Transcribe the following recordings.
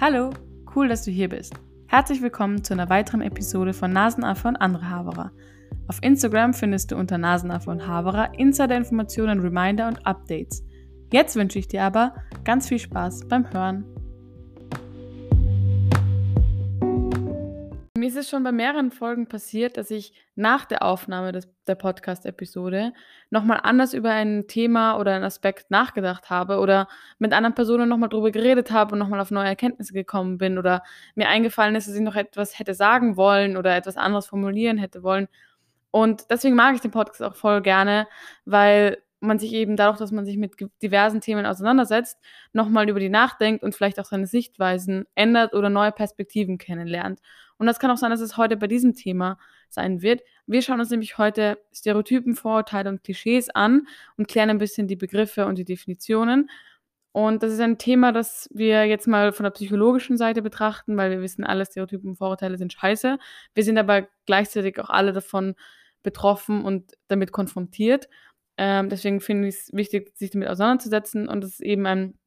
Hallo, cool, dass du hier bist. Herzlich willkommen zu einer weiteren Episode von Nasenaffe und andere Haberer. Auf Instagram findest du unter Nasenaffe und Haberer Insider-Informationen, Reminder und Updates. Jetzt wünsche ich dir aber ganz viel Spaß beim Hören. Mir ist es schon bei mehreren Folgen passiert, dass ich nach der Aufnahme des, der Podcast-Episode nochmal anders über ein Thema oder einen Aspekt nachgedacht habe oder mit anderen Personen nochmal drüber geredet habe und nochmal auf neue Erkenntnisse gekommen bin oder mir eingefallen ist, dass ich noch etwas hätte sagen wollen oder etwas anderes formulieren hätte wollen. Und deswegen mag ich den Podcast auch voll gerne, weil man sich eben dadurch, dass man sich mit diversen Themen auseinandersetzt, nochmal über die nachdenkt und vielleicht auch seine Sichtweisen ändert oder neue Perspektiven kennenlernt. Und das kann auch sein, dass es heute bei diesem Thema sein wird. Wir schauen uns nämlich heute Stereotypen, Vorurteile und Klischees an und klären ein bisschen die Begriffe und die Definitionen. Und das ist ein Thema, das wir jetzt mal von der psychologischen Seite betrachten, weil wir wissen, alle Stereotypen und Vorurteile sind scheiße. Wir sind aber gleichzeitig auch alle davon betroffen und damit konfrontiert. Ähm, deswegen finde ich es wichtig, sich damit auseinanderzusetzen. Und das ist eben ein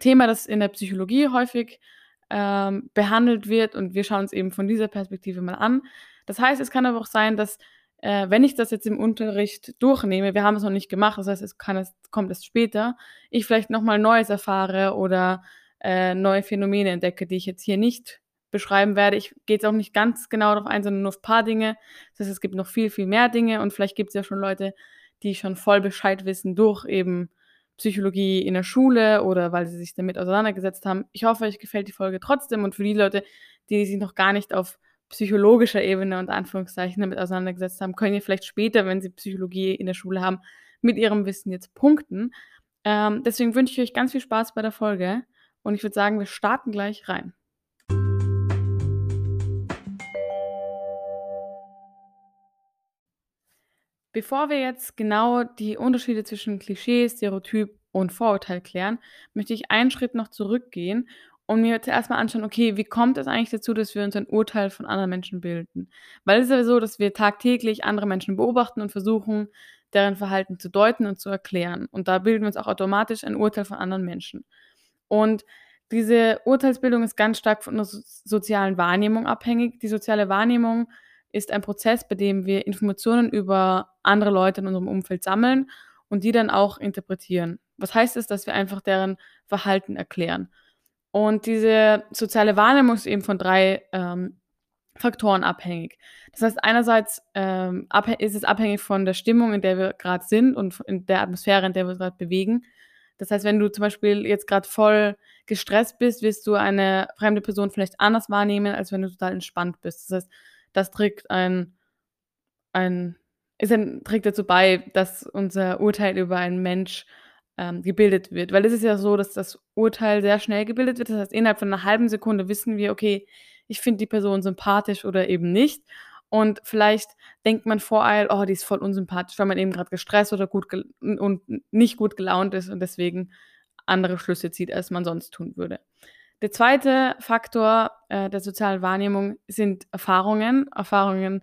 Thema, das in der Psychologie häufig ähm, behandelt wird. Und wir schauen uns eben von dieser Perspektive mal an. Das heißt, es kann aber auch sein, dass äh, wenn ich das jetzt im Unterricht durchnehme, wir haben es noch nicht gemacht, das heißt, es, kann, es kommt erst später, ich vielleicht nochmal Neues erfahre oder äh, neue Phänomene entdecke, die ich jetzt hier nicht beschreiben werde. Ich gehe jetzt auch nicht ganz genau darauf ein, sondern nur auf ein paar Dinge. Das heißt, es gibt noch viel, viel mehr Dinge und vielleicht gibt es ja schon Leute, die schon voll Bescheid wissen durch eben Psychologie in der Schule oder weil sie sich damit auseinandergesetzt haben. Ich hoffe, euch gefällt die Folge trotzdem und für die Leute, die sich noch gar nicht auf psychologischer Ebene und Anführungszeichen damit auseinandergesetzt haben, können ihr vielleicht später, wenn sie Psychologie in der Schule haben, mit ihrem Wissen jetzt punkten. Ähm, deswegen wünsche ich euch ganz viel Spaß bei der Folge und ich würde sagen, wir starten gleich rein. Bevor wir jetzt genau die Unterschiede zwischen Klischee, Stereotyp und Vorurteil klären, möchte ich einen Schritt noch zurückgehen und mir zuerst mal anschauen, okay, wie kommt es eigentlich dazu, dass wir uns ein Urteil von anderen Menschen bilden? Weil es ist ja so, dass wir tagtäglich andere Menschen beobachten und versuchen, deren Verhalten zu deuten und zu erklären. Und da bilden wir uns auch automatisch ein Urteil von anderen Menschen. Und diese Urteilsbildung ist ganz stark von der sozialen Wahrnehmung abhängig. Die soziale Wahrnehmung ist ein Prozess, bei dem wir Informationen über andere Leute in unserem Umfeld sammeln und die dann auch interpretieren. Was heißt es, dass wir einfach deren Verhalten erklären? Und diese soziale Wahrnehmung ist eben von drei ähm, Faktoren abhängig. Das heißt, einerseits ähm, ist es abhängig von der Stimmung, in der wir gerade sind und in der Atmosphäre, in der wir uns gerade bewegen. Das heißt, wenn du zum Beispiel jetzt gerade voll gestresst bist, wirst du eine fremde Person vielleicht anders wahrnehmen, als wenn du total entspannt bist. Das heißt, das trägt ein, ein, ist ein, trägt dazu bei, dass unser Urteil über einen Mensch ähm, gebildet wird. Weil es ist ja so, dass das Urteil sehr schnell gebildet wird. Das heißt, innerhalb von einer halben Sekunde wissen wir, okay, ich finde die Person sympathisch oder eben nicht. Und vielleicht denkt man voreilig, oh, die ist voll unsympathisch, weil man eben gerade gestresst oder gut und nicht gut gelaunt ist und deswegen andere Schlüsse zieht, als man sonst tun würde. Der zweite Faktor äh, der sozialen Wahrnehmung sind Erfahrungen. Erfahrungen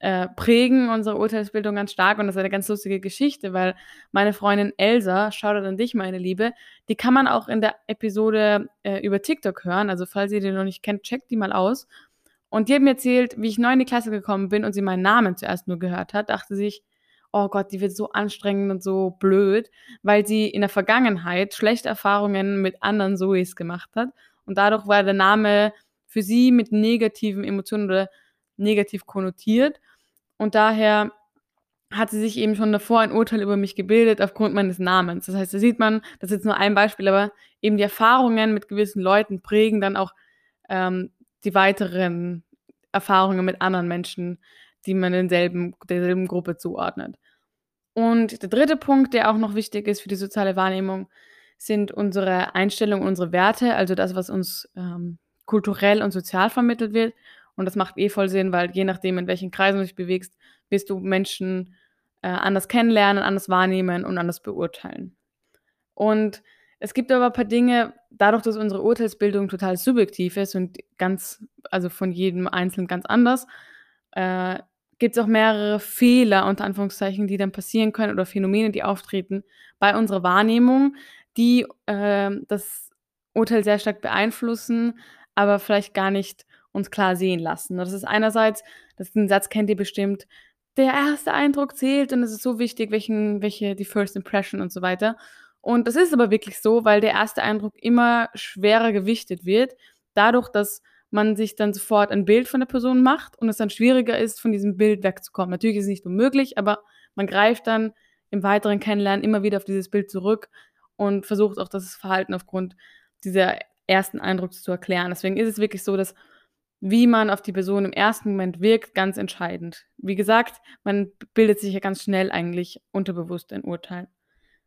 äh, prägen unsere Urteilsbildung ganz stark und das ist eine ganz lustige Geschichte, weil meine Freundin Elsa, schaut an dich, meine Liebe, die kann man auch in der Episode äh, über TikTok hören. Also falls ihr die noch nicht kennt, checkt die mal aus. Und die hat mir erzählt, wie ich neu in die Klasse gekommen bin und sie meinen Namen zuerst nur gehört hat, dachte sich, oh Gott, die wird so anstrengend und so blöd, weil sie in der Vergangenheit schlechte Erfahrungen mit anderen Zoes gemacht hat und dadurch war der Name für sie mit negativen Emotionen oder negativ konnotiert. Und daher hat sie sich eben schon davor ein Urteil über mich gebildet aufgrund meines Namens. Das heißt, da sieht man, das ist jetzt nur ein Beispiel, aber eben die Erfahrungen mit gewissen Leuten prägen dann auch ähm, die weiteren Erfahrungen mit anderen Menschen, die man denselben, derselben Gruppe zuordnet. Und der dritte Punkt, der auch noch wichtig ist für die soziale Wahrnehmung, sind unsere Einstellungen, unsere Werte, also das, was uns ähm, kulturell und sozial vermittelt wird. Und das macht eh voll Sinn, weil je nachdem, in welchen Kreisen du dich bewegst, wirst du Menschen äh, anders kennenlernen, anders wahrnehmen und anders beurteilen. Und es gibt aber ein paar Dinge, dadurch, dass unsere Urteilsbildung total subjektiv ist und ganz, also von jedem Einzelnen ganz anders, äh, gibt es auch mehrere Fehler, unter Anführungszeichen, die dann passieren können oder Phänomene, die auftreten bei unserer Wahrnehmung, die äh, das Urteil sehr stark beeinflussen, aber vielleicht gar nicht uns klar sehen lassen. Das ist einerseits, das ist ein Satz kennt ihr bestimmt, der erste Eindruck zählt und es ist so wichtig, welchen, welche die First Impression und so weiter. Und das ist aber wirklich so, weil der erste Eindruck immer schwerer gewichtet wird, dadurch, dass man sich dann sofort ein Bild von der Person macht und es dann schwieriger ist, von diesem Bild wegzukommen. Natürlich ist es nicht unmöglich, aber man greift dann im weiteren Kennenlernen immer wieder auf dieses Bild zurück und versucht auch das Verhalten aufgrund dieser ersten Eindrucks zu erklären. Deswegen ist es wirklich so, dass wie man auf die Person im ersten Moment wirkt, ganz entscheidend. Wie gesagt, man bildet sich ja ganz schnell eigentlich unterbewusst ein Urteil.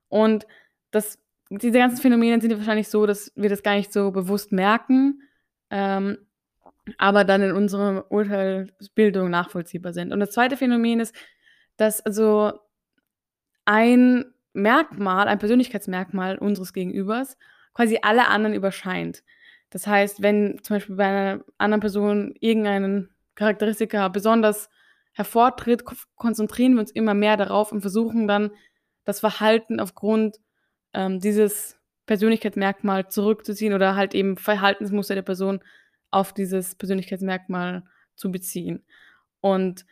Und das, diese ganzen Phänomene sind ja wahrscheinlich so, dass wir das gar nicht so bewusst merken, ähm, aber dann in unserer Urteilsbildung nachvollziehbar sind. Und das zweite Phänomen ist, dass also ein Merkmal, ein Persönlichkeitsmerkmal unseres Gegenübers quasi alle anderen überscheint. Das heißt, wenn zum Beispiel bei einer anderen Person irgendeinen Charakteristika besonders hervortritt, konzentrieren wir uns immer mehr darauf und versuchen dann das Verhalten aufgrund ähm, dieses Persönlichkeitsmerkmal zurückzuziehen oder halt eben Verhaltensmuster der Person auf dieses Persönlichkeitsmerkmal zu beziehen. Und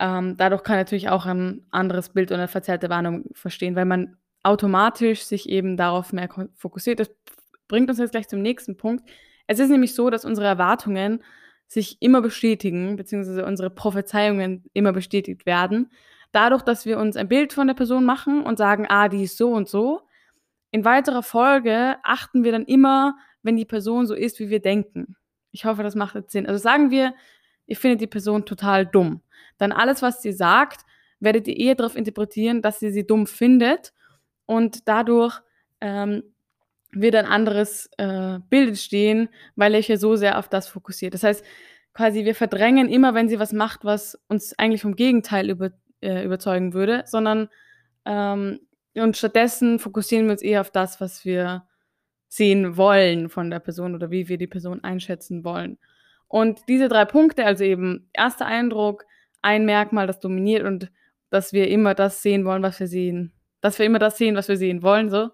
ähm, dadurch kann natürlich auch ein anderes Bild oder eine verzerrte Warnung verstehen, weil man automatisch sich eben darauf mehr fokussiert. Das bringt uns jetzt gleich zum nächsten Punkt. Es ist nämlich so, dass unsere Erwartungen sich immer bestätigen, beziehungsweise unsere Prophezeiungen immer bestätigt werden. Dadurch, dass wir uns ein Bild von der Person machen und sagen, ah, die ist so und so. In weiterer Folge achten wir dann immer, wenn die Person so ist, wie wir denken. Ich hoffe, das macht jetzt Sinn. Also sagen wir, ihr findet die Person total dumm. Dann alles, was sie sagt, werdet ihr eher darauf interpretieren, dass sie sie dumm findet und dadurch ähm, wird ein anderes äh, Bild entstehen, weil ihr euch ja so sehr auf das fokussiert. Das heißt, quasi wir verdrängen immer, wenn sie was macht, was uns eigentlich vom Gegenteil über, äh, überzeugen würde, sondern ähm, und stattdessen fokussieren wir uns eher auf das, was wir sehen wollen von der Person oder wie wir die Person einschätzen wollen. Und diese drei Punkte, also eben erster Eindruck, ein Merkmal, das dominiert und dass wir immer das sehen wollen, was wir sehen, dass wir immer das sehen, was wir sehen wollen, so,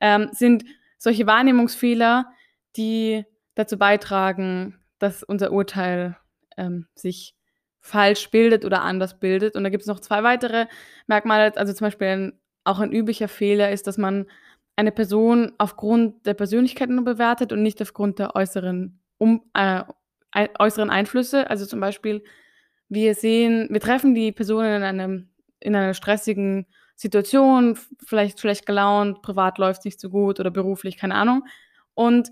ähm, sind solche Wahrnehmungsfehler, die dazu beitragen, dass unser Urteil ähm, sich falsch bildet oder anders bildet. Und da gibt es noch zwei weitere Merkmale. Also zum Beispiel ein, auch ein üblicher Fehler ist, dass man eine Person aufgrund der Persönlichkeit nur bewertet und nicht aufgrund der äußeren, um, äh, äußeren Einflüsse. Also zum Beispiel, wir sehen, wir treffen die Person in einem in einer stressigen Situation, vielleicht schlecht gelaunt, privat läuft es nicht so gut oder beruflich, keine Ahnung. Und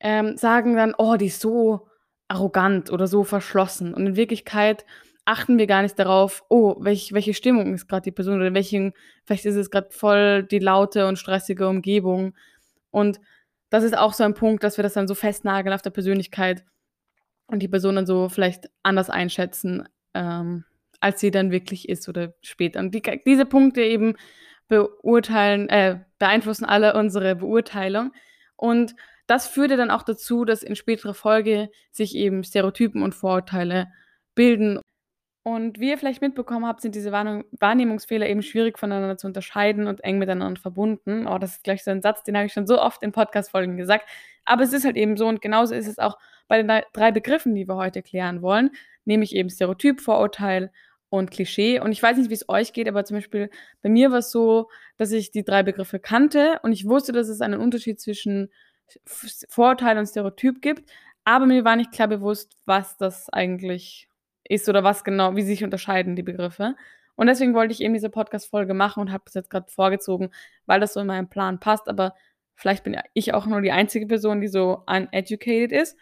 ähm, sagen dann, oh, die ist so arrogant oder so verschlossen. Und in Wirklichkeit achten wir gar nicht darauf, oh, welch, welche Stimmung ist gerade die Person oder welchen, vielleicht ist es gerade voll die laute und stressige Umgebung. Und das ist auch so ein Punkt, dass wir das dann so festnageln auf der Persönlichkeit und die Person dann so vielleicht anders einschätzen. Ähm, als sie dann wirklich ist oder später. Und die, diese Punkte eben beurteilen, äh, beeinflussen alle unsere Beurteilung. Und das führte dann auch dazu, dass in späterer Folge sich eben Stereotypen und Vorurteile bilden. Und wie ihr vielleicht mitbekommen habt, sind diese Wahrnehmungsfehler eben schwierig voneinander zu unterscheiden und eng miteinander verbunden. Oh, das ist gleich so ein Satz, den habe ich schon so oft in Podcast-Folgen gesagt. Aber es ist halt eben so und genauso ist es auch bei den drei Begriffen, die wir heute klären wollen, nämlich eben Stereotyp, Vorurteil und Klischee. Und ich weiß nicht, wie es euch geht, aber zum Beispiel bei mir war es so, dass ich die drei Begriffe kannte und ich wusste, dass es einen Unterschied zwischen Vorurteil und Stereotyp gibt, aber mir war nicht klar bewusst, was das eigentlich ist oder was genau, wie sich unterscheiden die Begriffe. Und deswegen wollte ich eben diese Podcast-Folge machen und habe das jetzt gerade vorgezogen, weil das so in meinen Plan passt. Aber vielleicht bin ich auch nur die einzige Person, die so uneducated ist.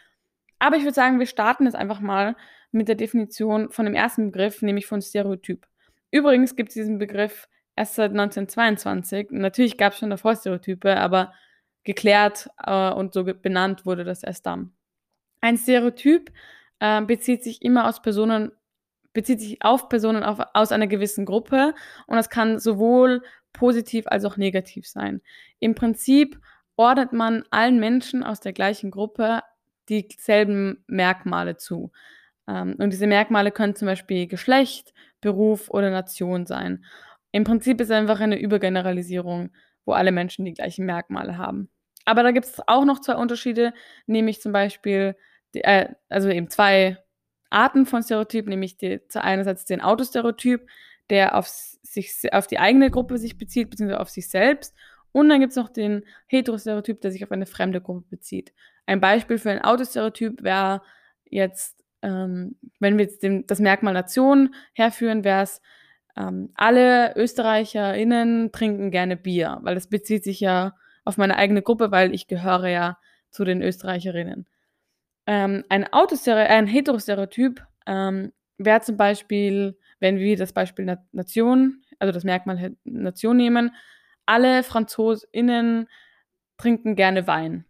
Aber ich würde sagen, wir starten jetzt einfach mal mit der Definition von dem ersten Begriff, nämlich von Stereotyp. Übrigens gibt es diesen Begriff erst seit 1922. Natürlich gab es schon davor Stereotype, aber geklärt äh, und so benannt wurde das erst dann. Ein Stereotyp äh, bezieht sich immer aus Personen, bezieht sich auf Personen auf, aus einer gewissen Gruppe und das kann sowohl positiv als auch negativ sein. Im Prinzip ordnet man allen Menschen aus der gleichen Gruppe dieselben Merkmale zu. Ähm, und diese Merkmale können zum Beispiel Geschlecht, Beruf oder Nation sein. Im Prinzip ist es einfach eine Übergeneralisierung, wo alle Menschen die gleichen Merkmale haben. Aber da gibt's auch noch 2 Unterschiede, nämlich zum Beispiel d äh, also eben 2 Arten von Stereotyp, nämlich die einerseits den Autostereotyp, der auf sich auf die eigene Gruppe sich bezieht, beziehungsweise auf sich selbst. Und dann gibt's noch den Heterostereotyp, der sich auf eine fremde Gruppe bezieht. Ein Beispiel für ein Autostereotyp wäre jetzt, ähm, wenn wir jetzt den das Merkmal Nation herführen, wäre es, ähm, alle ÖsterreicherInnen trinken gerne Bier, weil das bezieht sich ja auf meine eigene Gruppe, weil ich gehöre ja zu den Österreicherinnen. Ähm, ein Autostere ein Heterostereotyp, ähm, wäre zum Beispiel, wenn wir das Beispiel Na Nation, also das Merkmal Nation nehmen, alle FranzosInnen trinken gerne Wein.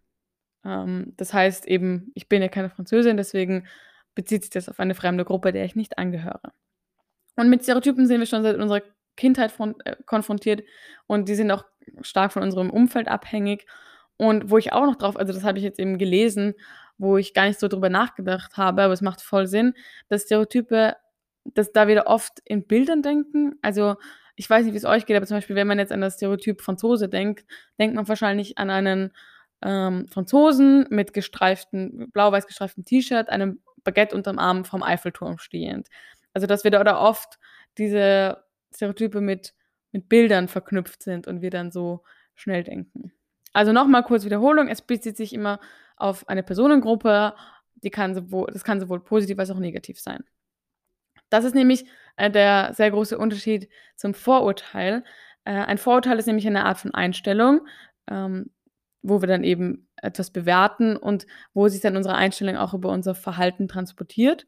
Ähm, das heißt eben, ich bin ja keine Französin, deswegen bezieht sich das auf eine fremde Gruppe, der ich nicht angehöre. Und mit Stereotypen sind wir schon seit unserer Kindheit äh, konfrontiert und die sind auch stark von unserem Umfeld abhängig. Und wo ich auch noch drauf also das habe ich jetzt eben gelesen, wo ich gar nicht so drüber nachgedacht habe, aber es macht voll Sinn, dass Stereotype dass da wir oft in Bildern denken. Also, ich weiß nicht, wie es euch geht, aber zum Beispiel, wenn man jetzt an das Stereotyp Franzose denkt, denkt man wahrscheinlich an einen, ähm, Franzosen mit gestreiften blau-weiß gestreiften T-Shirt, einem Baguette unterm Arm vom Eiffelturm stehend. Also, dass wir da oder oft diese Stereotype mit mit Bildern verknüpft sind und wir dann so schnell denken. Also, noch mal kurz Wiederholung. Es bezieht sich immer auf eine Personengruppe, die kann sowohl das kann sowohl positiv als auch negativ sein. Das ist nämlich, äh, der sehr große Unterschied zum Vorurteil. Äh, ein Vorurteil ist nämlich eine Art von Einstellung, ähm, wo wir dann eben etwas bewerten und wo sich dann unsere Einstellung auch über unser Verhalten transportiert.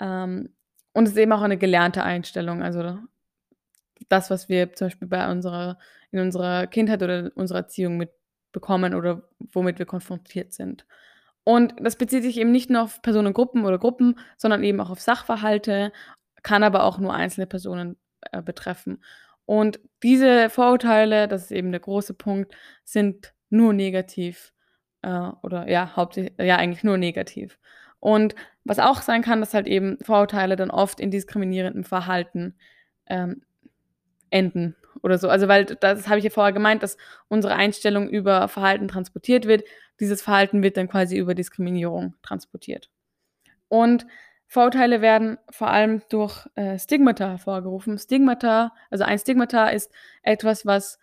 Ähm, und es ist eben auch eine gelernte Einstellung, also das, was wir zum Beispiel bei unserer in unserer Kindheit oder unserer Erziehung mitbekommen oder womit wir konfrontiert sind. Und das bezieht sich eben nicht nur auf Personengruppen oder Gruppen, sondern eben auch auf Sachverhalte, kann aber auch nur einzelne Personen, äh, betreffen. Und diese Vorurteile, das ist eben der große Punkt, sind nur negativ, äh, oder ja, hauptsächlich ja, eigentlich nur negativ. Und was auch sein kann, dass halt eben Vorurteile dann oft in diskriminierendem Verhalten, ähm, enden oder so. Also, weil das habe ich ja vorher gemeint, dass unsere Einstellung über Verhalten transportiert wird. Dieses Verhalten wird dann quasi über Diskriminierung transportiert. Und Vorurteile werden vor allem durch, äh, Stigmata hervorgerufen. Stigmata also ein Stigmata ist etwas, was,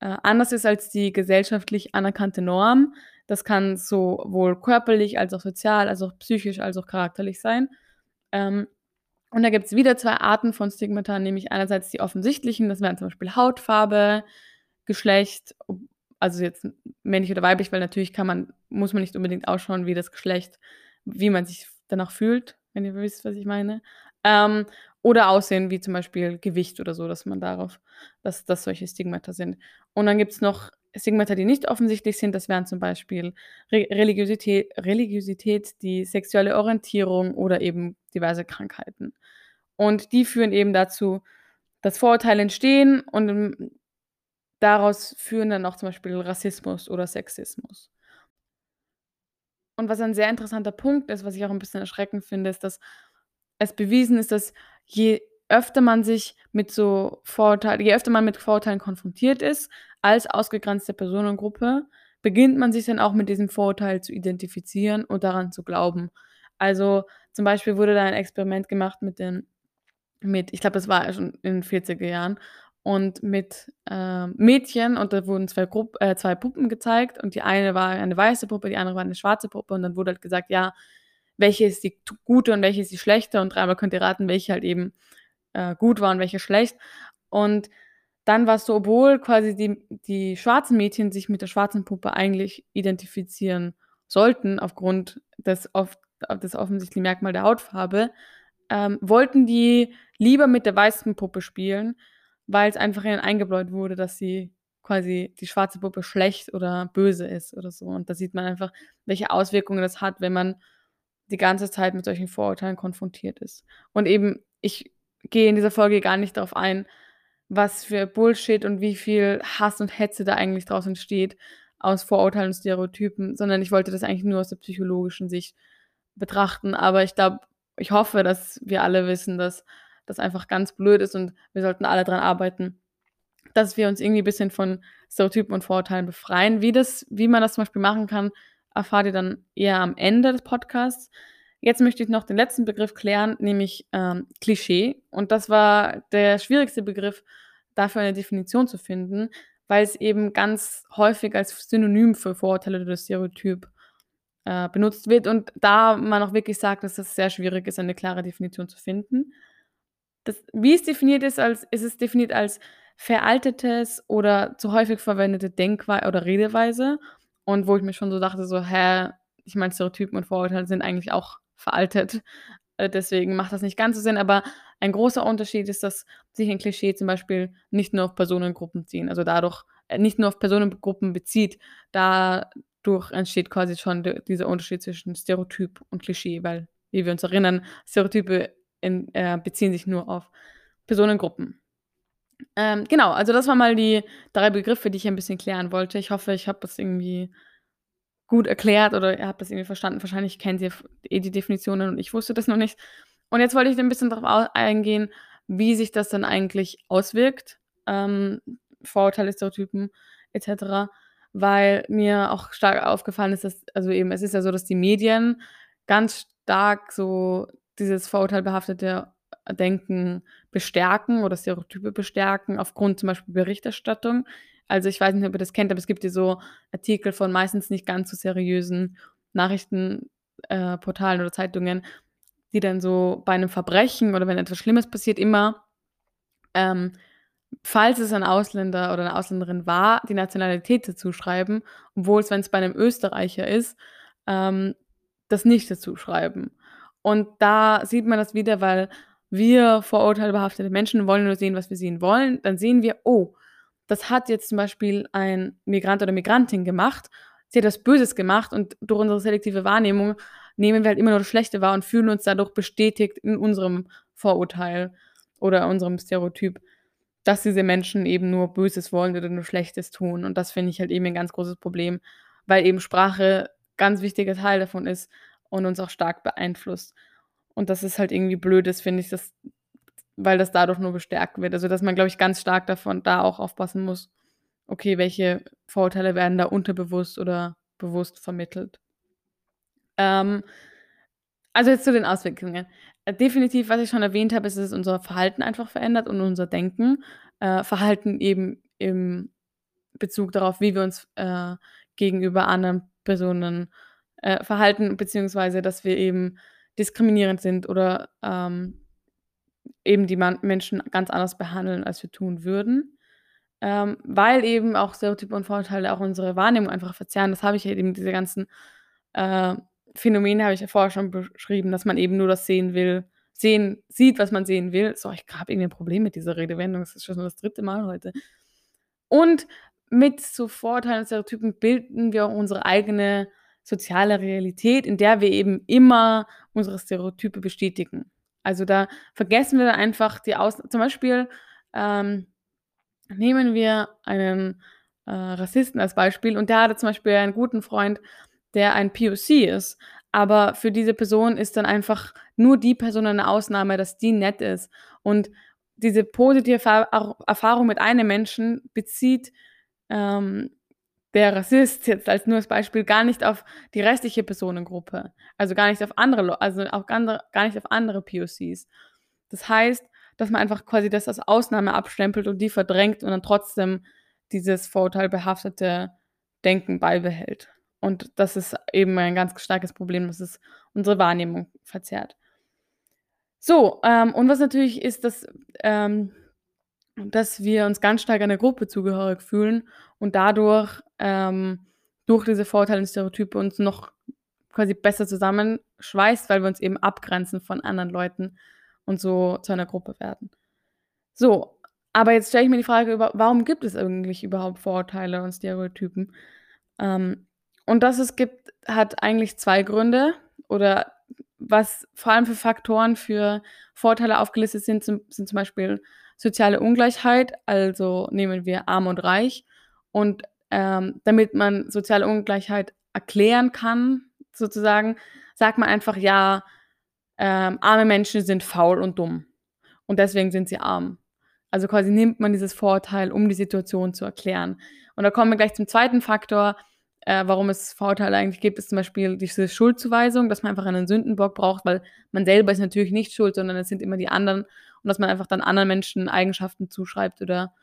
äh, anders ist als die gesellschaftlich anerkannte Norm. Das kann sowohl körperlich als auch sozial, als auch psychisch, als auch charakterlich sein. Ähm, und da gibt's wieder 2 Arten von Stigmata, nämlich einerseits die offensichtlichen, das wären zum Beispiel Hautfarbe, Geschlecht, also jetzt männlich oder weiblich, weil natürlich kann man muss man nicht unbedingt ausschauen wie das Geschlecht, wie man sich danach fühlt, wenn ihr wisst, was ich meine. Ähm, oder Aussehen, wie zum Beispiel Gewicht oder so, dass man darauf dass das solche Stigmata sind. Und dann gibt's noch Stigmata, die nicht offensichtlich sind. Das wären zum Beispiel Re Religiosität Religiosität, die sexuelle Orientierung oder eben diverse Krankheiten. Und die führen eben dazu, dass Vorurteile entstehen und, hm, daraus führen dann auch zum Beispiel Rassismus oder Sexismus. Und was ein sehr interessanter Punkt ist, was ich auch 'n bisschen erschreckend finde, ist, dass es bewiesen ist, dass je öfter man sich mit so Vorurteilen je öfter man mit Vorurteilen konfrontiert ist als ausgegrenzte Personengruppe, beginnt man sich dann auch mit diesem Vorurteil zu identifizieren und daran zu glauben. Also, zum Beispiel wurde da ein Experiment gemacht mit den mit ich glaube, das war schon in den 40er Jahren und mit, ähm, Mädchen und da wurden 2 Grupp äh, 2 Puppen gezeigt und die eine war eine weiße Puppe, die andere war 'ne schwarze Puppe und dann wurde halt gesagt: „Ja, welche ist die gute und welche ist die schlechte?“ Und dreimal könnt ihr raten, welche halt eben, äh, gut war und welche schlecht. Und dann war's so, obwohl quasi die die schwarzen Mädchen sich mit der schwarzen Puppe eigentlich identifizieren sollten aufgrund des oft des offensichtlichen Merkmal der Hautfarbe, ähm, wollten die lieber mit der weißen Puppe spielen, weil's einfach ihnen eingebläut wurde, dass sie quasi die schwarze Puppe schlecht oder böse ist oder so. Und da sieht man einfach, welche Auswirkungen das hat, wenn man die ganze Zeit mit solchen Vorurteilen konfrontiert ist. Und eben, ich gehe in dieser Folge gar nicht darauf ein, was für Bullshit und wie viel Hass und Hetze da eigentlich draus entsteht aus Vorurteilen und Stereotypen, sondern ich wollte das eigentlich nur aus der psychologischen Sicht betrachten. Aber ich glaube ich hoffe, dass wir alle wissen, dass das einfach ganz blöd ist und wir sollten alle dran arbeiten, dass wir uns irgendwie ein bisschen von Stereotypen und Vorurteilen befreien. Wie, das, wie man das zum Beispiel machen kann, erfahrt ihr dann eher am Ende des Podcasts. Jetzt möchte ich noch den letzten Begriff klären, nämlich ähm, Klischee. Und das war der schwierigste Begriff, dafür eine Definition zu finden, weil es eben ganz häufig als Synonym für Vorurteile oder Stereotyp äh, benutzt wird. Und da man auch wirklich sagt, dass es sehr schwierig ist, eine klare Definition zu finden. Das, wie es definiert ist, als, ist es definiert als veraltetes oder zu häufig verwendete Denkweise oder Redeweise. Und wo ich mir schon so dachte, so, hä, ich meine, Stereotypen und Vorurteile sind eigentlich auch veraltet. Äh, deswegen macht das nicht ganz so Sinn. Aber ein großer Unterschied ist, dass sich ein Klischee zum Beispiel nicht nur auf Personengruppen ziehen, also dadurch äh, nicht nur auf Personengruppen bezieht. Dadurch entsteht quasi schon dieser Unterschied zwischen Stereotyp und Klischee, weil, wie wir uns erinnern, Stereotype in, äh, beziehen sich nur auf Personengruppen. Ähm, genau, also das waren mal die drei Begriffe, die ich ein bisschen klären wollte. Ich hoffe, ich habe das irgendwie gut erklärt oder ihr habt das irgendwie verstanden. Wahrscheinlich kennt ihr eh die Definitionen und ich wusste das noch nicht. Und jetzt wollte ich ein bisschen darauf eingehen, wie sich das dann eigentlich auswirkt, ähm, Vorurteile, Stereotypen etc., weil mir auch stark aufgefallen ist, dass, also eben, es ist ja so, dass die Medien ganz stark so dieses vorurteilbehaftete Denken bestärken oder Stereotype bestärken, aufgrund zum Beispiel Berichterstattung. Also ich weiß nicht, ob ihr das kennt, aber es gibt ja so Artikel von meistens nicht ganz so seriösen Nachrichtenportalen äh, oder Zeitungen, die dann so bei einem Verbrechen oder wenn etwas Schlimmes passiert, immer, ähm, falls es ein Ausländer oder eine Ausländerin war, die Nationalität dazu schreiben, obwohl es, wenn es bei einem Österreicher ist, ähm, das nicht dazu schreiben. Und da sieht man das wieder, weil wir vorurteilbehaftete Menschen wollen nur sehen, was wir sehen wollen. Dann sehen wir, oh, das hat jetzt zum Beispiel ein Migrant oder Migrantin gemacht. Sie hat was Böses gemacht und durch unsere selektive Wahrnehmung nehmen wir halt immer nur das Schlechte wahr und fühlen uns dadurch bestätigt in unserem Vorurteil oder unserem Stereotyp, dass diese Menschen eben nur Böses wollen oder nur Schlechtes tun. Und das finde ich halt eben ein ganz großes Problem, weil eben Sprache ganz wichtiger Teil davon ist, und uns auch stark beeinflusst. Und das ist halt irgendwie blöd, das finde ich, das, weil das dadurch nur bestärkt wird. Also, dass man, glaube ich, ganz stark davon da auch aufpassen muss, okay, welche Vorurteile werden da unterbewusst oder bewusst vermittelt. Ähm, also jetzt zu den Auswirkungen. Äh, definitiv, was ich schon erwähnt habe, ist, dass unser Verhalten einfach verändert und unser Denken. Äh, Verhalten eben im Bezug darauf, wie wir uns äh, gegenüber anderen Personen äh, verhalten, beziehungsweise dass wir eben diskriminierend sind oder ähm, eben die Menschen ganz anders behandeln, als wir tun würden. Ähm, weil eben auch Stereotype und Vorurteile auch unsere Wahrnehmung einfach verzerren. Das habe ich halt eben diese ganzen äh, Phänomene habe ich ja vorher schon beschrieben, dass man eben nur das sehen will, sehen, sieht, was man sehen will. So, ich habe irgendwie ein Problem mit dieser Redewendung. Das ist schon das dritte Mal heute. Und mit so Vorurteilen und Stereotypen bilden wir auch unsere eigene soziale Realität, in der wir eben immer unsere Stereotype bestätigen. Also da vergessen wir einfach die Aus... Zum Beispiel ähm, nehmen wir einen äh, Rassisten als Beispiel und der hatte zum Beispiel einen guten Freund, der ein POC ist. Aber für diese Person ist dann einfach nur die Person eine Ausnahme, dass die nett ist. Und diese positive Erfahrung mit einem Menschen bezieht ähm, der Rassist jetzt als nur als Beispiel gar nicht auf die restliche Personengruppe, also gar nicht auf andere, also auch gar nicht auf andere POCs. Das heißt, dass man einfach quasi das als Ausnahme abstempelt und die verdrängt und dann trotzdem dieses vorurteilbehaftete Denken beibehält. Und das ist eben ein ganz starkes Problem, dass es unsere Wahrnehmung verzerrt. So, ähm, und was natürlich ist, dass ähm, dass wir uns ganz stark einer Gruppe zugehörig fühlen und dadurch ähm, durch diese Vorteile und Stereotype uns noch quasi besser zusammenschweißt, weil wir uns eben abgrenzen von anderen Leuten und so zu einer Gruppe werden. So, aber jetzt stelle ich mir die Frage, warum gibt es eigentlich überhaupt Vorurteile und Stereotypen? Ähm, und dass es gibt, hat eigentlich zwei Gründe oder was vor allem für Faktoren für Vorteile aufgelistet sind, sind zum Beispiel soziale Ungleichheit, also nehmen wir arm und reich. Und ähm, damit man soziale Ungleichheit erklären kann, sozusagen, sagt man einfach, ja, ähm, arme Menschen sind faul und dumm. Und deswegen sind sie arm. Also quasi nimmt man dieses Vorurteil, um die Situation zu erklären. Und da kommen wir gleich zum zweiten Faktor, äh, warum es Vorurteile eigentlich gibt, ist zum Beispiel diese Schuldzuweisung, dass man einfach einen Sündenbock braucht, weil man selber ist natürlich nicht schuld, sondern es sind immer die anderen und dass man einfach dann anderen Menschen Eigenschaften zuschreibt oder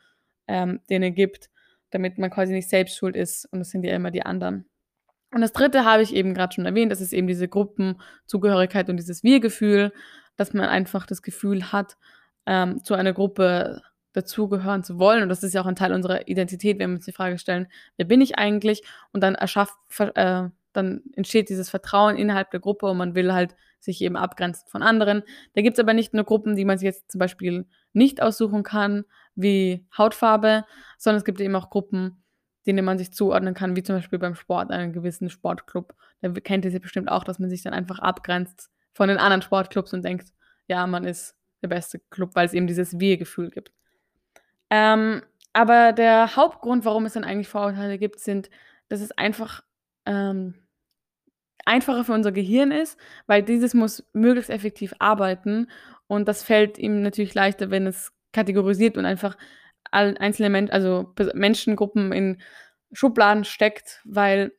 ähm, denen gibt, damit man quasi nicht selbst schuld ist und das sind ja immer die anderen. Und das dritte habe ich eben gerade schon erwähnt, das ist eben diese Gruppenzugehörigkeit und dieses Wir-Gefühl, dass man einfach das Gefühl hat, ähm, zu einer Gruppe dazugehören zu wollen. Und das ist ja auch ein Teil unserer Identität, wenn wir uns die Frage stellen, wer bin ich eigentlich? Und dann erschafft, äh, dann entsteht dieses Vertrauen innerhalb der Gruppe und man will halt sich eben abgrenzen von anderen. Da gibt es aber nicht nur Gruppen, die man sich jetzt zum Beispiel nicht aussuchen kann, wie Hautfarbe, sondern es gibt eben auch Gruppen, denen man sich zuordnen kann, wie zum Beispiel beim Sport, einen gewissen Sportclub. Da kennt ihr sie bestimmt auch, dass man sich dann einfach abgrenzt von den anderen Sportclubs und denkt, ja, man ist der beste Club, weil es eben dieses Wir-Gefühl gibt. Ähm, aber der Hauptgrund, warum es dann eigentlich Vorurteile gibt, sind, dass es einfach ähm, einfacher für unser Gehirn ist, weil dieses muss möglichst effektiv arbeiten und das fällt ihm natürlich leichter, wenn es kategorisiert und einfach einzelne Men also Menschengruppen in Schubladen steckt, weil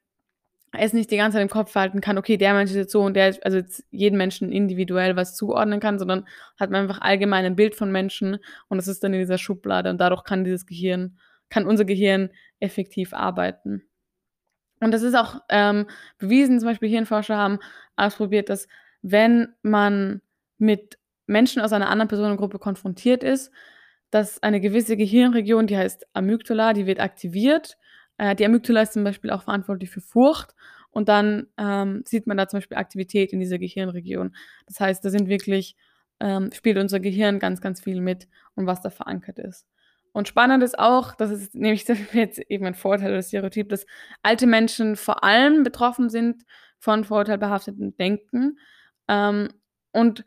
es nicht die ganze Zeit im Kopf halten kann, okay, der Mensch ist jetzt so und der, also jetzt jeden Menschen individuell was zuordnen kann, sondern hat man einfach allgemein ein Bild von Menschen und das ist dann in dieser Schublade und dadurch kann dieses Gehirn, kann unser Gehirn effektiv arbeiten. Und das ist auch ähm, bewiesen, zum Beispiel Hirnforscher haben ausprobiert, dass wenn man mit Menschen aus einer anderen Personengruppe konfrontiert ist, dass eine gewisse Gehirnregion, die heißt Amygdala, die wird aktiviert äh, die Amygdala ist zum Beispiel auch verantwortlich für Furcht. Und dann ähm, sieht man da zum Beispiel Aktivität in dieser Gehirnregion. Das heißt, da sind wirklich, ähm, spielt unser Gehirn ganz, ganz viel mit und was da verankert ist. Und spannend ist auch, das ist nämlich jetzt eben ein Vorteil oder Stereotyp, dass alte Menschen vor allem betroffen sind von vorurteilbehaftetem Denken. Ähm, und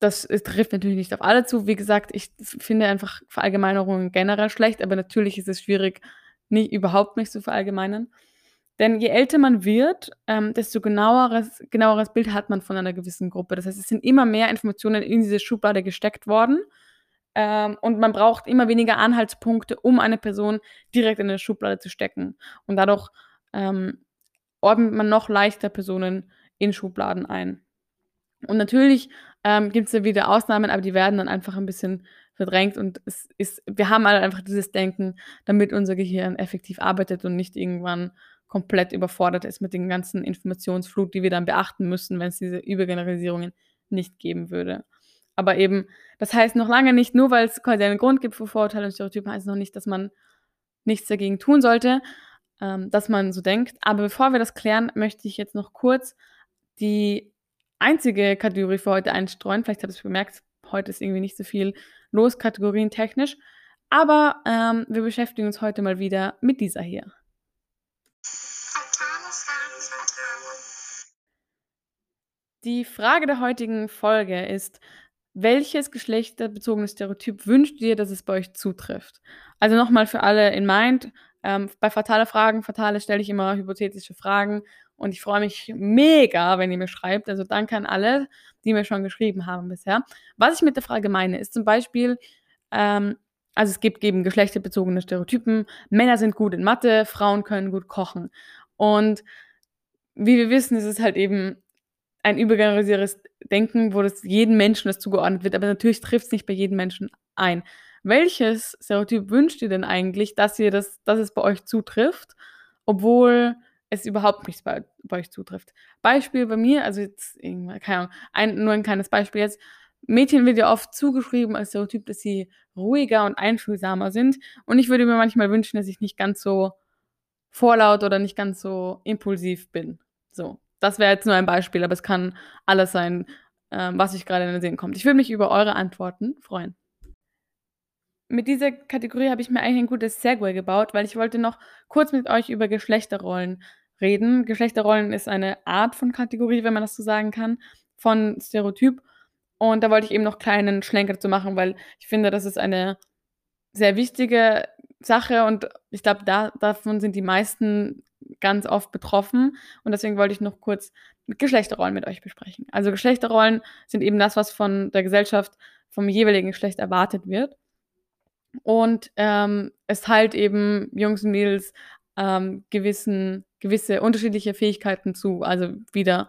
das trifft natürlich nicht auf alle zu. Wie gesagt, ich finde einfach Verallgemeinerungen generell schlecht, aber natürlich ist es schwierig, nicht, überhaupt nicht zu verallgemeinern. Denn je älter man wird, ähm, desto genaueres, genaueres Bild hat man von einer gewissen Gruppe. Das heißt, es sind immer mehr Informationen in diese Schublade gesteckt worden. Ähm, und man braucht immer weniger Anhaltspunkte, um eine Person direkt in eine Schublade zu stecken. Und dadurch ähm, ordnet man noch leichter Personen in Schubladen ein. Und natürlich ähm, gibt es ja wieder Ausnahmen, aber die werden dann einfach ein bisschen verdrängt und es ist, wir haben alle einfach dieses Denken, damit unser Gehirn effektiv arbeitet und nicht irgendwann komplett überfordert ist mit den ganzen Informationsflut, die wir dann beachten müssen, wenn es diese Übergeneralisierungen nicht geben würde. Aber eben, das heißt noch lange nicht, nur weil es quasi einen Grund gibt für Vorurteile und Stereotypen, heißt es noch nicht, dass man nichts dagegen tun sollte, ähm, dass man so denkt. Aber bevor wir das klären, möchte ich jetzt noch kurz die einzige Kategorie für heute einstreuen. Vielleicht habt ihr es bemerkt, heute ist irgendwie nicht so viel los, kategorientechnisch. Aber ähm, wir beschäftigen uns heute mal wieder mit dieser hier. Die Frage der heutigen Folge ist, welches geschlechterbezogenes Stereotyp wünscht ihr, dass es bei euch zutrifft? Also nochmal für alle in Mind, ähm, bei fatale Fragen, fatale stelle ich immer hypothetische Fragen und ich freue mich mega, wenn ihr mir schreibt. Also danke an alle, die mir schon geschrieben haben bisher. Was ich mit der Frage meine, ist zum Beispiel, ähm, also es gibt eben geschlechterbezogene Stereotypen. Männer sind gut in Mathe, Frauen können gut kochen. Und wie wir wissen, ist es halt eben ein übergeneralisiertes Denken, wo das jedem Menschen das zugeordnet wird, aber natürlich trifft es nicht bei jedem Menschen ein. Welches Stereotyp wünscht ihr denn eigentlich, dass ihr das, dass es bei euch zutrifft, obwohl es überhaupt nichts bei, bei euch zutrifft? Beispiel bei mir, also jetzt, keine Ahnung, ein, nur ein kleines Beispiel jetzt. Mädchen wird ja oft zugeschrieben als Stereotyp, dass sie ruhiger und einfühlsamer sind. Und ich würde mir manchmal wünschen, dass ich nicht ganz so vorlaut oder nicht ganz so impulsiv bin. So, das wäre jetzt nur ein Beispiel, aber es kann alles sein, ähm, was ich gerade in den Sinn kommt. Ich würde mich über eure Antworten freuen. Mit dieser Kategorie habe ich mir eigentlich ein gutes Segway gebaut, weil ich wollte noch kurz mit euch über Geschlechterrollen reden. Geschlechterrollen ist eine Art von Kategorie, wenn man das so sagen kann, von Stereotyp. Und da wollte ich eben noch kleinen Schlenker zu machen, weil ich finde, das ist eine sehr wichtige Sache und ich glaube, da, davon sind die meisten ganz oft betroffen. Und deswegen wollte ich noch kurz Geschlechterrollen mit euch besprechen. Also Geschlechterrollen sind eben das, was von der Gesellschaft vom jeweiligen Geschlecht erwartet wird. Und, ähm, es teilt eben Jungs und Mädels, ähm, gewissen gewisse unterschiedliche Fähigkeiten zu. Also wieder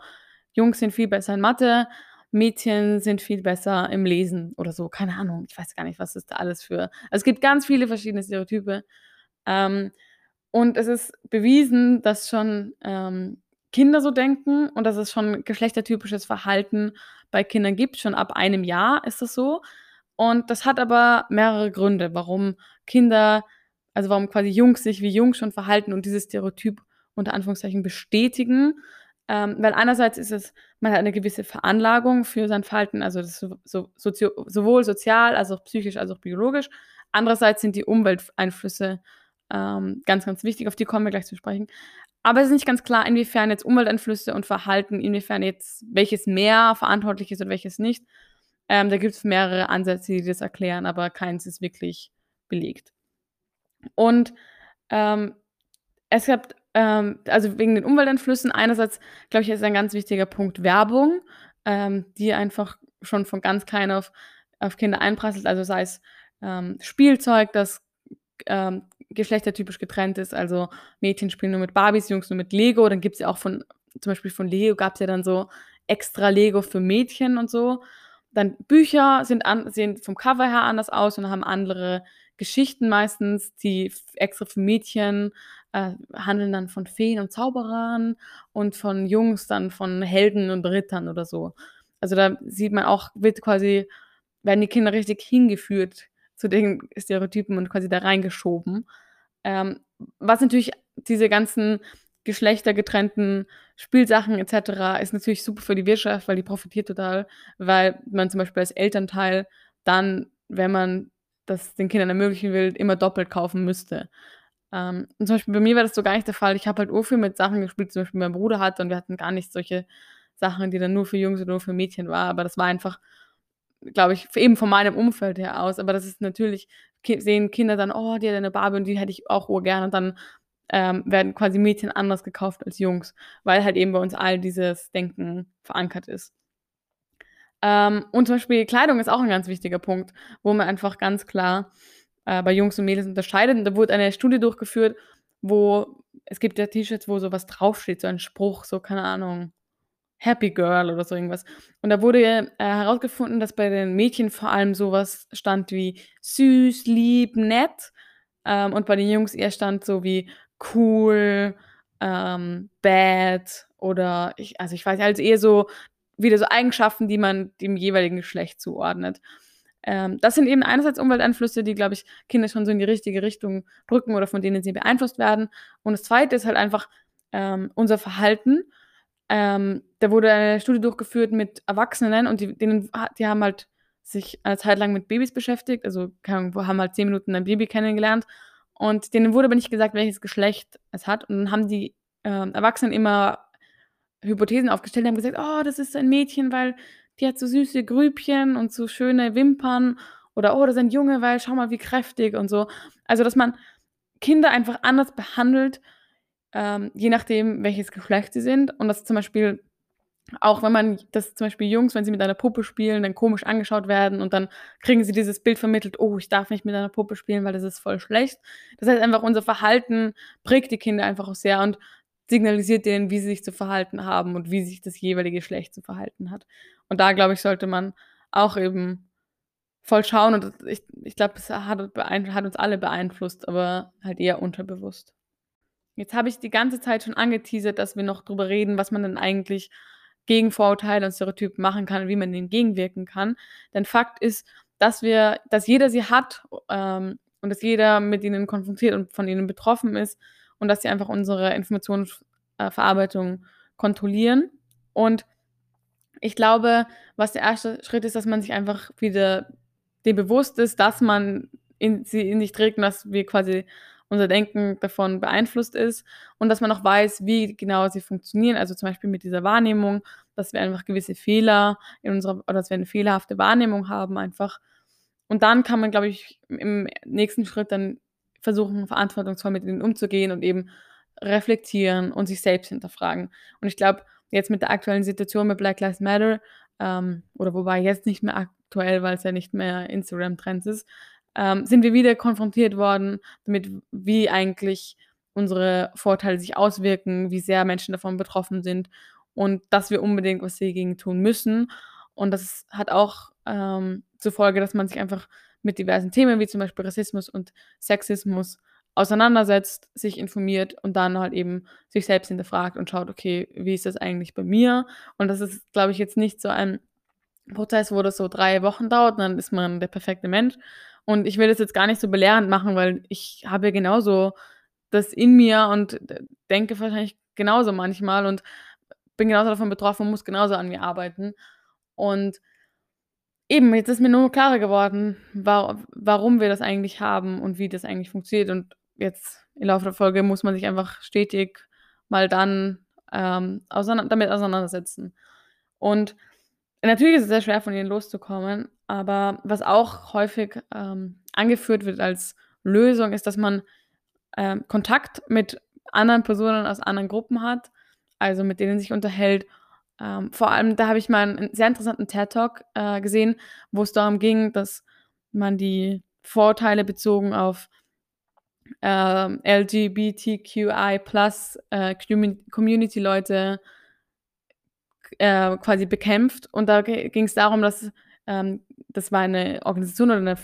Jungs sind viel besser in Mathe, Mädchen sind viel besser im Lesen oder so, keine Ahnung. Ich weiß gar nicht, was es da alles für also, es gibt ganz viele verschiedene Stereotype. Ähm, und es ist bewiesen, dass schon, ähm, Kinder so denken und dass es schon geschlechtertypisches Verhalten bei Kindern gibt. Schon ab einem Jahr ist das so. Und das hat aber mehrere Gründe, warum Kinder also, warum quasi Jungs sich wie Jungs schon verhalten und dieses Stereotyp unter Anführungszeichen bestätigen. Ähm, weil einerseits ist es man hat eine gewisse Veranlagung für sein Verhalten, also so so sozio sowohl sozial als auch psychisch als auch biologisch. Andererseits sind die Umwelteinflüsse, ähm, ganz, ganz wichtig, auf die kommen wir gleich zu sprechen. Aber es ist nicht ganz klar, inwiefern jetzt Umwelteinflüsse und Verhalten inwiefern jetzt welches mehr verantwortlich ist und welches nicht. Ähm, da gibt's mehrere Ansätze, die das erklären, aber keins ist wirklich belegt. Und, ähm, es gibt, ähm also, wegen den Umwelteinflüssen einerseits, glaube ich, ist ein ganz wichtiger Punkt Werbung, ähm, die einfach schon von ganz klein auf auf Kinder einprasselt. Also, sei es, ähm, Spielzeug, das, ähm, geschlechtertypisch getrennt ist. Also, Mädchen spielen nur mit Barbies, Jungs nur mit Lego. Dann gibt's ja auch von zum Beispiel von Lego gab's ja dann so extra Lego für Mädchen und so. Dann Bücher sind an sehen vom Cover her anders aus und haben andere Geschichten meistens, die extra für Mädchen, äh, handeln dann von Feen und Zauberern und von Jungs dann von Helden und Rittern oder so. Also, da sieht man auch wird quasi werden die Kinder richtig hingeführt zu den Stereotypen und quasi da reingeschoben. Ähm, was natürlich diese ganzen geschlechtergetrennten Spielsachen et cetera ist natürlich super für die Wirtschaft, weil die profitiert total, weil man zum Beispiel als Elternteil dann, wenn man das den Kindern ermöglichen will, immer doppelt kaufen müsste. Ähm, und zum Beispiel bei mir war das so gar nicht der Fall. Ich habe halt urviel mit Sachen gespielt, zum Beispiel mein Bruder hatte und wir hatten gar nicht solche Sachen, die dann nur für Jungs oder nur für Mädchen war, aber das war einfach, glaube ich, eben von meinem Umfeld her aus. Aber das ist natürlich sehen Kinder dann: „Oh, die hat eine Barbie und die hätte ich auch urgern“ und dann, ähm, werden quasi Mädchen anders gekauft als Jungs, weil halt eben bei uns all dieses Denken verankert ist. Ähm, und zum Beispiel Kleidung ist auch 'n ganz wichtiger Punkt, wo man einfach ganz klar, äh, bei Jungs und Mädels unterscheidet. Und da wurde eine Studie durchgeführt, wo es gibt ja T-Shirts, wo so was draufsteht, so ein Spruch, so, keine Ahnung, Happy Girl oder so irgendwas. Und da wurde, äh, herausgefunden, dass bei den Mädchen vor allem so was stand wie süß, lieb, nett, ähm, und bei den Jungs eher stand so wie cool, ähm, bad oder ich also, ich weiß also, eher so wieder so Eigenschaften, die man dem jeweiligen Geschlecht zuordnet. Ähm, das sind eben einerseits Umwelteinflüsse, die, glaube ich, Kinder schon so in die richtige Richtung drücken oder von denen sie beeinflusst werden. Und das Zweite ist halt einfach, ähm, unser Verhalten. Ähm, da wurde eine Studie durchgeführt mit Erwachsenen und die denen die haben halt sich eine Zeit lang mit Babys beschäftigt, also, haben halt 10 Minuten ein Baby kennengelernt und denen wurde aber nicht gesagt, welches Geschlecht es hat. Und dann haben die, ähm, Erwachsenen immer Hypothesen aufgestellt, haben gesagt: „Oh, das ist ein Mädchen, weil die hat so süße Grübchen und so schöne Wimpern“ oder „Oh, das ein Junge, weil schau mal, wie kräftig“ und so. Also, dass man Kinder einfach anders behandelt, ähm, je nachdem, welches Geschlecht sie sind und dass zum Beispiel auch wenn man dass zum Beispiel Jungs, wenn sie mit einer Puppe spielen, dann komisch angeschaut werden und dann kriegen sie dieses Bild vermittelt: „Oh, ich darf nicht mit einer Puppe spielen, weil das ist voll schlecht.“ Das heißt einfach, unser Verhalten prägt die Kinder einfach auch sehr und signalisiert denen, wie sie sich zu verhalten haben und wie sich das jeweilige Geschlecht zu verhalten hat. Und da, glaube ich, sollte man auch eben voll schauen und ich ich glaube, es hat hat uns alle beeinflusst, aber halt eher unterbewusst. Jetzt habe ich die ganze Zeit schon angeteasert, dass wir noch drüber reden, was man denn eigentlich gegen Vorurteile und Stereotypen machen kann und wie man denen entgegenwirken kann. Denn Fakt ist, dass wir dass jeder sie hat, ähm, und dass jeder mit ihnen konfrontiert und von ihnen betroffen ist und dass sie einfach unsere Informations äh, kontrollieren. Und ich glaube, was der erste Schritt ist, dass man sich einfach wieder dem bewusst ist, dass man in sie in sich trägt und dass wir quasi unser Denken davon beeinflusst ist und dass man auch weiß, wie genau sie funktionieren. Also, zum Beispiel mit dieser Wahrnehmung, dass wir einfach gewisse Fehler in unserer oder dass wir 'ne fehlerhafte Wahrnehmung haben einfach. Und dann kann man, glaube ich, im nächsten Schritt dann versuchen, verantwortungsvoll mit ihnen umzugehen und eben reflektieren und sich selbst hinterfragen. Und ich glaube, jetzt mit der aktuellen Situation mit Black Lives Matter, ähm, oder wobei jetzt nicht mehr aktuell, weil's ja nicht mehr Instagram-Trend ist, ähm, sind wir wieder konfrontiert worden damit, wie eigentlich unsere Vorteile sich auswirken, wie sehr Menschen davon betroffen sind und dass wir unbedingt was dagegen tun müssen. Und das hat auch ähm, zur Folge, dass man sich einfach mit diversen Themen wie zum Beispiel Rassismus und Sexismus auseinandersetzt, sich informiert und dann halt eben sich selbst hinterfragt und schaut, okay, wie ist das eigentlich bei mir? Und das ist, glaube ich, jetzt nicht so ein Prozess, wo das so drei Wochen dauert, dann ist man der perfekte Mensch. Und ich will das jetzt gar nicht so belehrend machen, weil ich habe genauso das in mir und denke wahrscheinlich genauso manchmal und bin genauso davon betroffen und muss genauso an mir arbeiten. Und eben, jetzt ist mir nur klarer geworden, wa warum wir das eigentlich haben und wie das eigentlich funktioniert. Und jetzt im Laufe der Folge muss man sich einfach stetig mal dann ähm, auseinander damit auseinandersetzen. Und natürlich ist es sehr schwer, von ihnen loszukommen, aber was auch häufig ähm, angeführt wird als Lösung, ist, dass man ähm, Kontakt mit anderen Personen aus anderen Gruppen hat, also mit denen sich unterhält. Ähm, vor allem, da habe ich mal einen sehr interessanten TED-Talk äh, gesehen, wo es darum ging, dass man die Vorteile bezogen auf äh, LGBTQI plus äh, Community-Leute äh, quasi bekämpft. Und da ging es darum, dass ähm, das war eine Organisation oder eine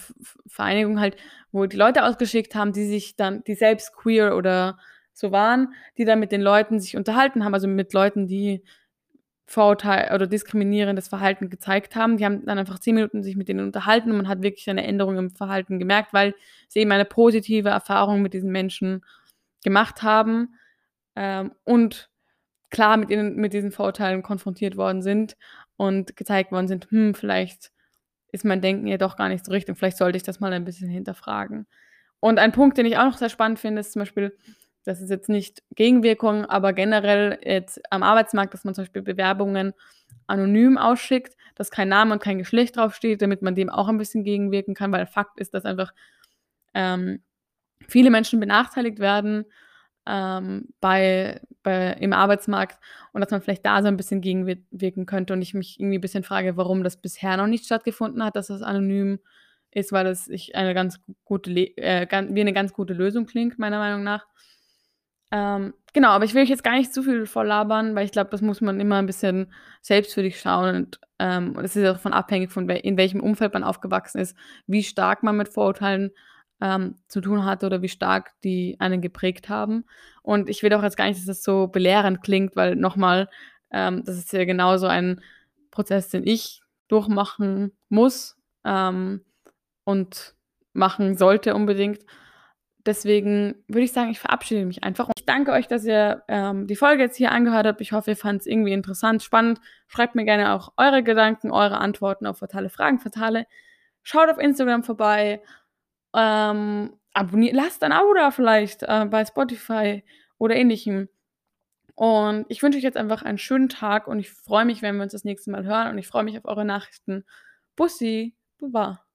Vereinigung halt, wo die Leute ausgeschickt haben, die sich dann, die selbst queer oder so waren, die dann mit den Leuten sich unterhalten haben, also mit Leuten, die Vorurteil oder diskriminierendes Verhalten gezeigt haben. Die haben dann einfach zehn Minuten sich mit denen unterhalten und man hat wirklich eine Änderung im Verhalten gemerkt, weil sie eben eine positive Erfahrung mit diesen Menschen gemacht haben ähm, und klar mit, ihnen, mit diesen Vorurteilen konfrontiert worden sind und gezeigt worden sind, hm, vielleicht ist mein Denken ja doch gar nicht so richtig, vielleicht sollte ich das mal ein bisschen hinterfragen. Und ein Punkt, den ich auch noch sehr spannend finde, ist zum Beispiel, das ist jetzt nicht Gegenwirkung, aber generell jetzt am Arbeitsmarkt, dass man zum Beispiel Bewerbungen anonym ausschickt, dass kein Name und kein Geschlecht draufsteht, damit man dem auch ein bisschen gegenwirken kann, weil Fakt ist, dass einfach ähm, viele Menschen benachteiligt werden ähm, bei, bei, im Arbeitsmarkt und dass man vielleicht da so ein bisschen gegenwirken könnte und ich mich irgendwie ein bisschen frage, warum das bisher noch nicht stattgefunden hat, dass das anonym ist, weil das ich eine ganz gute, äh, wie eine ganz gute Lösung klingt, meiner Meinung nach. Ähm, genau, aber ich will euch jetzt gar nicht zu viel vorlabern, weil ich glaube, das muss man immer ein bisschen selbst für dich schauen und ähm, es ist auch davon abhängig, von in welchem Umfeld man aufgewachsen ist, wie stark man mit Vorurteilen ähm, zu tun hatte oder wie stark die einen geprägt haben. Und ich will auch jetzt gar nicht, dass das so belehrend klingt, weil nochmal, ähm, das ist ja genauso ein Prozess, den ich durchmachen muss ähm, und machen sollte unbedingt. Deswegen würde ich sagen, ich verabschiede mich einfach. Ich danke euch, dass ihr ähm, die Folge jetzt hier angehört habt. Ich hoffe, ihr fand es irgendwie interessant, spannend. Schreibt mir gerne auch eure Gedanken, eure Antworten auf fatale Fragen, fatale. Schaut auf Instagram vorbei. Ähm, abonniert, lasst ein Abo da vielleicht äh, bei Spotify oder ähnlichem. Und ich wünsche euch jetzt einfach einen schönen Tag und ich freue mich, wenn wir uns das nächste Mal hören und ich freue mich auf eure Nachrichten. Bussi, Baba.